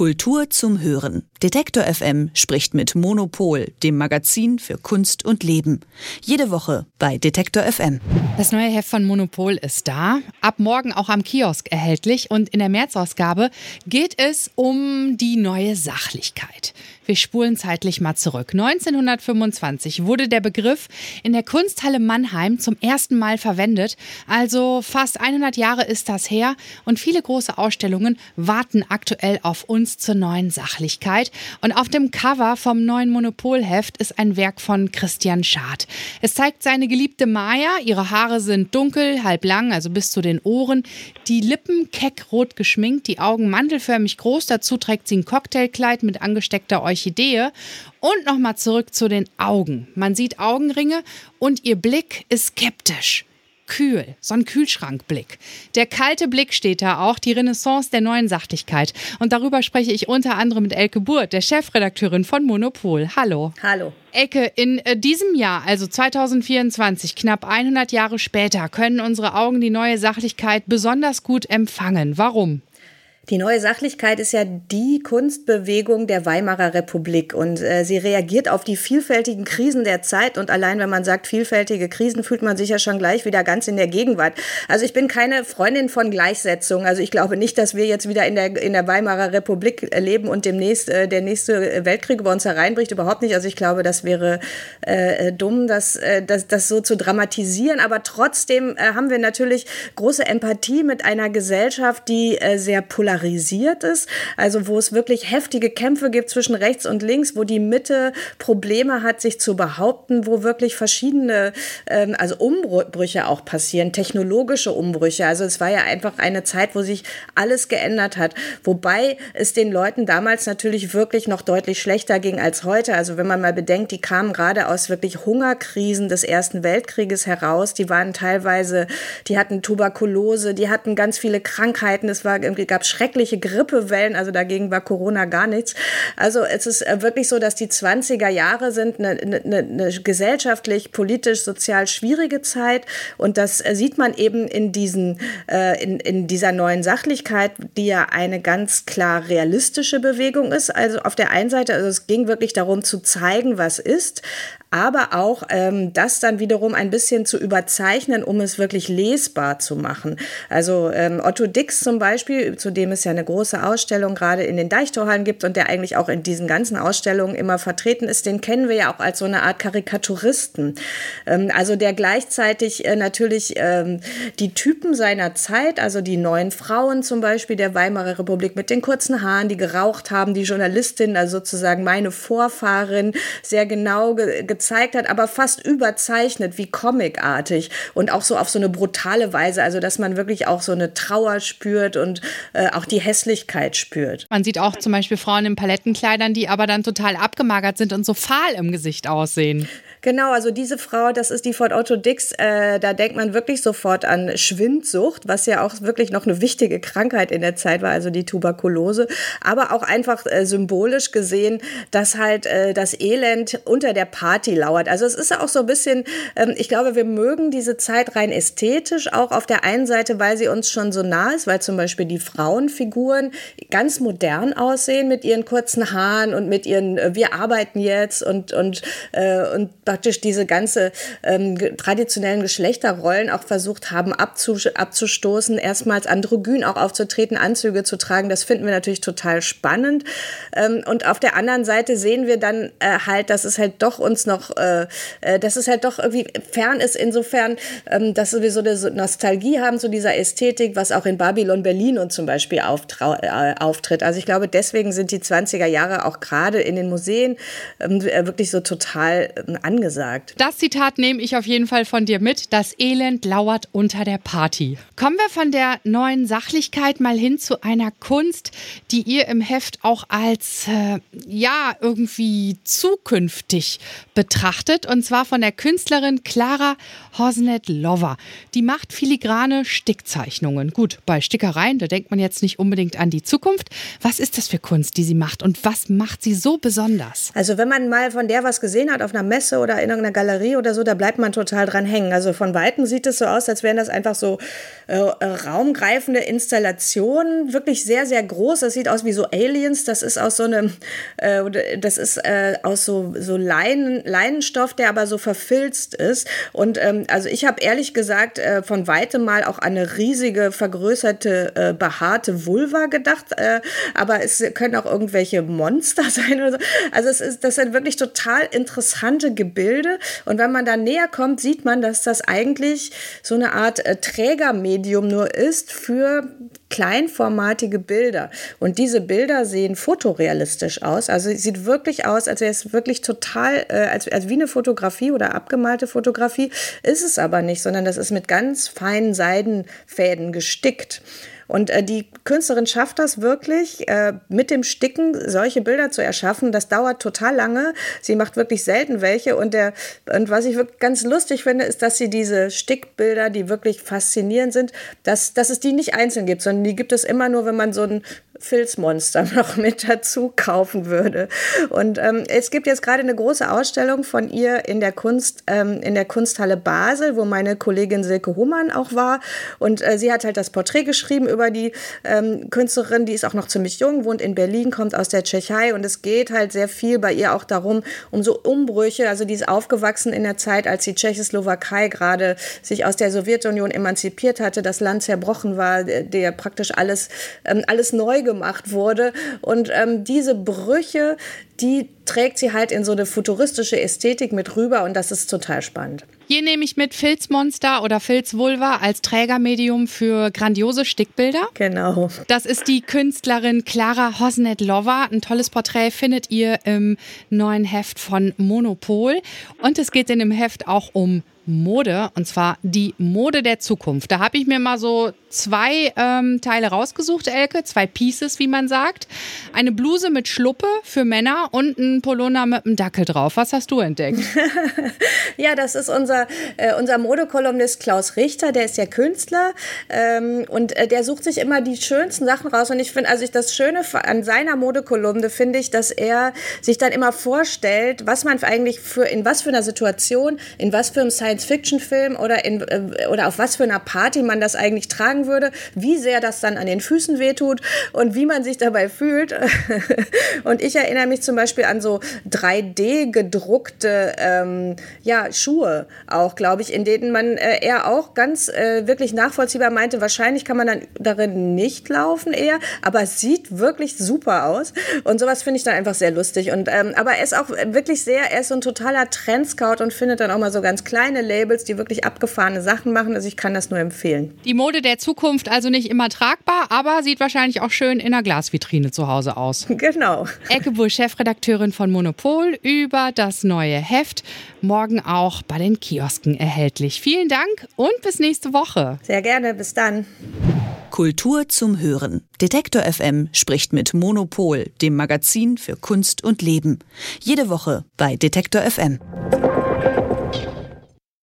Kultur zum Hören. Detektor FM spricht mit Monopol, dem Magazin für Kunst und Leben. Jede Woche bei Detektor FM. Das neue Heft von Monopol ist da. Ab morgen auch am Kiosk erhältlich. Und in der Märzausgabe geht es um die neue Sachlichkeit. Wir spulen zeitlich mal zurück. 1925 wurde der Begriff in der Kunsthalle Mannheim zum ersten Mal verwendet. Also fast 100 Jahre ist das her und viele große Ausstellungen warten aktuell auf uns zur neuen Sachlichkeit. Und auf dem Cover vom neuen Monopolheft ist ein Werk von Christian Schad. Es zeigt seine geliebte Maya. Ihre Haare sind dunkel, halb lang, also bis zu den Ohren. Die Lippen keck rot geschminkt, die Augen mandelförmig groß. Dazu trägt sie ein Cocktailkleid mit angesteckter. Orchidee. Und nochmal zurück zu den Augen. Man sieht Augenringe und ihr Blick ist skeptisch kühl, so ein Kühlschrankblick. Der kalte Blick steht da auch, die Renaissance der neuen Sachlichkeit. Und darüber spreche ich unter anderem mit Elke Burt, der Chefredakteurin von Monopol. Hallo. Hallo. Elke, in äh, diesem Jahr, also 2024, knapp 100 Jahre später, können unsere Augen die neue Sachlichkeit besonders gut empfangen. Warum? Die neue Sachlichkeit ist ja die Kunstbewegung der Weimarer Republik und äh, sie reagiert auf die vielfältigen Krisen der Zeit und allein wenn man sagt vielfältige Krisen, fühlt man sich ja schon gleich wieder ganz in der Gegenwart. Also ich bin keine Freundin von Gleichsetzung. Also ich glaube nicht, dass wir jetzt wieder in der, in der Weimarer Republik leben und demnächst äh, der nächste Weltkrieg über uns hereinbricht. Überhaupt nicht. Also ich glaube, das wäre äh, äh dumm, das, äh, das, das so zu dramatisieren. Aber trotzdem äh, haben wir natürlich große Empathie mit einer Gesellschaft, die äh, sehr polarisiert polarisiert ist, also wo es wirklich heftige Kämpfe gibt zwischen rechts und links, wo die Mitte Probleme hat, sich zu behaupten, wo wirklich verschiedene, ähm, also Umbrüche auch passieren, technologische Umbrüche. Also es war ja einfach eine Zeit, wo sich alles geändert hat, wobei es den Leuten damals natürlich wirklich noch deutlich schlechter ging als heute. Also wenn man mal bedenkt, die kamen gerade aus wirklich Hungerkrisen des Ersten Weltkrieges heraus, die waren teilweise, die hatten Tuberkulose, die hatten ganz viele Krankheiten, es war, gab schreckliche Grippewellen, also dagegen war Corona gar nichts. Also es ist äh, wirklich so, dass die 20er Jahre sind eine, eine, eine gesellschaftlich, politisch, sozial schwierige Zeit und das äh, sieht man eben in diesen, äh, in, in dieser neuen Sachlichkeit, die ja eine ganz klar realistische Bewegung ist. Also auf der einen Seite, also es ging wirklich darum zu zeigen, was ist, aber auch ähm, das dann wiederum ein bisschen zu überzeichnen, um es wirklich lesbar zu machen. Also ähm, Otto Dix zum Beispiel, zu dem es ja eine große Ausstellung gerade in den Deichtorhallen gibt und der eigentlich auch in diesen ganzen Ausstellungen immer vertreten ist, den kennen wir ja auch als so eine Art Karikaturisten. Ähm, also der gleichzeitig äh, natürlich ähm, die Typen seiner Zeit, also die neuen Frauen zum Beispiel der Weimarer Republik mit den kurzen Haaren, die geraucht haben, die Journalistin, also sozusagen meine Vorfahrin, sehr genau ge gezeigt hat, aber fast überzeichnet, wie comicartig und auch so auf so eine brutale Weise, also dass man wirklich auch so eine Trauer spürt und äh, auch die Hässlichkeit spürt. Man sieht auch zum Beispiel Frauen in Palettenkleidern, die aber dann total abgemagert sind und so fahl im Gesicht aussehen. Genau, also diese Frau, das ist die von Otto Dix, äh, da denkt man wirklich sofort an Schwindsucht, was ja auch wirklich noch eine wichtige Krankheit in der Zeit war, also die Tuberkulose, aber auch einfach äh, symbolisch gesehen, dass halt äh, das Elend unter der Party lauert. Also es ist ja auch so ein bisschen, ähm, ich glaube, wir mögen diese Zeit rein ästhetisch, auch auf der einen Seite, weil sie uns schon so nah ist, weil zum Beispiel die Frauenfiguren ganz modern aussehen mit ihren kurzen Haaren und mit ihren, äh, wir arbeiten jetzt und, und, äh, und praktisch diese ganze ähm, traditionellen Geschlechterrollen auch versucht haben abzustoßen, erstmals androgyn auch aufzutreten, Anzüge zu tragen. Das finden wir natürlich total spannend. Ähm, und auf der anderen Seite sehen wir dann äh, halt, dass es halt doch uns noch, äh, äh dass es halt doch irgendwie fern ist, insofern, ähm, dass wir so eine Nostalgie haben zu dieser Ästhetik, was auch in Babylon Berlin und zum Beispiel äh, auftritt. Also ich glaube, deswegen sind die 20er Jahre auch gerade in den Museen ähm, wirklich so total ähm, angesagt. Das Zitat nehme ich auf jeden Fall von dir mit. Das Elend lauert unter der Party. Kommen wir von der neuen Sachlichkeit mal hin zu einer Kunst, die ihr im Heft auch als, äh, ja, irgendwie zukünftig betrachtet. Und zwar von der Künstlerin Clara Hosnet-Lover. Die macht filigrane Stickzeichnungen. Gut, bei Stickereien, da denkt man jetzt nicht unbedingt an die Zukunft. Was ist das für Kunst, die sie macht und was macht sie so besonders? Also wenn man mal von der was gesehen hat auf einer Messe oder oder in irgendeiner Galerie oder so, da bleibt man total dran hängen. Also von Weitem sieht es so aus, als wären das einfach so äh, raumgreifende Installationen, wirklich sehr, sehr groß. Das sieht aus wie so Aliens. Das ist aus so einem, äh, das ist äh, aus so, so Leinen, Leinenstoff, der aber so verfilzt ist. Und ähm, also ich habe ehrlich gesagt äh, von weitem mal auch eine riesige, vergrößerte, äh, behaarte Vulva gedacht. Äh, aber es können auch irgendwelche Monster sein oder so. Also es ist, das sind wirklich total interessante Gebilde. Und wenn man da näher kommt, sieht man, dass das eigentlich so eine Art äh, Trägermedium nur ist für kleinformatige Bilder. Und diese Bilder sehen fotorealistisch aus. Also es sieht wirklich aus, als wäre es wirklich total, äh, als, als wie eine Fotografie oder abgemalte Fotografie. Ist es aber nicht, sondern das ist mit ganz feinen Seidenfäden gestickt. Und äh, die Künstlerin schafft das wirklich, äh, mit dem Sticken solche Bilder zu erschaffen. Das dauert total lange. Sie macht wirklich selten welche. Und, der, und was ich wirklich ganz lustig finde, ist, dass sie diese Stickbilder, die wirklich faszinierend sind, dass, dass es die nicht einzeln gibt, sondern die gibt es immer nur, wenn man so ein Filzmonster noch mit dazu kaufen würde. Und ähm, es gibt jetzt gerade eine große Ausstellung von ihr in der Kunst, ähm, in der Kunsthalle Basel, wo meine Kollegin Silke Humann auch war. Und äh, sie hat halt das Porträt geschrieben über die ähm, Künstlerin, die ist auch noch ziemlich jung, wohnt in Berlin, kommt aus der Tschechei und es geht halt sehr viel bei ihr auch darum, um so Umbrüche. Also die ist aufgewachsen in der Zeit, als die Tschechoslowakei gerade sich aus der Sowjetunion emanzipiert hatte, das Land zerbrochen war, der, der praktisch alles, ähm, alles neu gemacht wurde. Und ähm, diese Brüche, die trägt sie halt in so eine futuristische Ästhetik mit rüber und das ist total spannend. Hier nehme ich mit Filzmonster oder Filzvulva als Trägermedium für grandiose Stickbilder. Genau. Das ist die Künstlerin Clara Hosnet-Lover. Ein tolles Porträt findet ihr im neuen Heft von Monopol. Und es geht in dem Heft auch um Mode und zwar die Mode der Zukunft. Da habe ich mir mal so zwei ähm, Teile rausgesucht, Elke, zwei Pieces, wie man sagt. Eine Bluse mit Schluppe für Männer und ein Polunder mit einem Dackel drauf. Was hast du entdeckt? ja, das ist unser, äh, unser Modekolumnist Klaus Richter, der ist ja Künstler ähm, und äh, der sucht sich immer die schönsten Sachen raus. Und ich finde, also ich das Schöne an seiner Modekolumne finde ich, dass er sich dann immer vorstellt, was man eigentlich für in was für einer Situation, in was für einem Science-Fiction-Film oder in äh, oder auf was für einer Party man das eigentlich tragen würde, wie sehr das dann an den Füßen wehtut und wie man sich dabei fühlt. und ich erinnere mich zum Beispiel an so 3D gedruckte ähm, ja, Schuhe auch, glaube ich, in denen man äh, eher auch ganz äh, wirklich nachvollziehbar meinte, wahrscheinlich kann man dann darin nicht laufen eher, aber es sieht wirklich super aus. Und sowas finde ich dann einfach sehr lustig. Und, ähm, aber er ist auch wirklich sehr, er ist so ein totaler Trendscout und findet dann auch mal so ganz kleine Labels, die wirklich abgefahrene Sachen machen. Also ich kann das nur empfehlen. Die Mode der Zukunft also nicht immer tragbar, aber sieht wahrscheinlich auch schön in der Glasvitrine zu Hause aus. Genau. Ecke Bull, Chefredakteurin von Monopol, über das neue Heft. Morgen auch bei den Kiosken erhältlich. Vielen Dank und bis nächste Woche. Sehr gerne, bis dann. Kultur zum Hören. Detektor FM spricht mit Monopol, dem Magazin für Kunst und Leben. Jede Woche bei Detektor FM.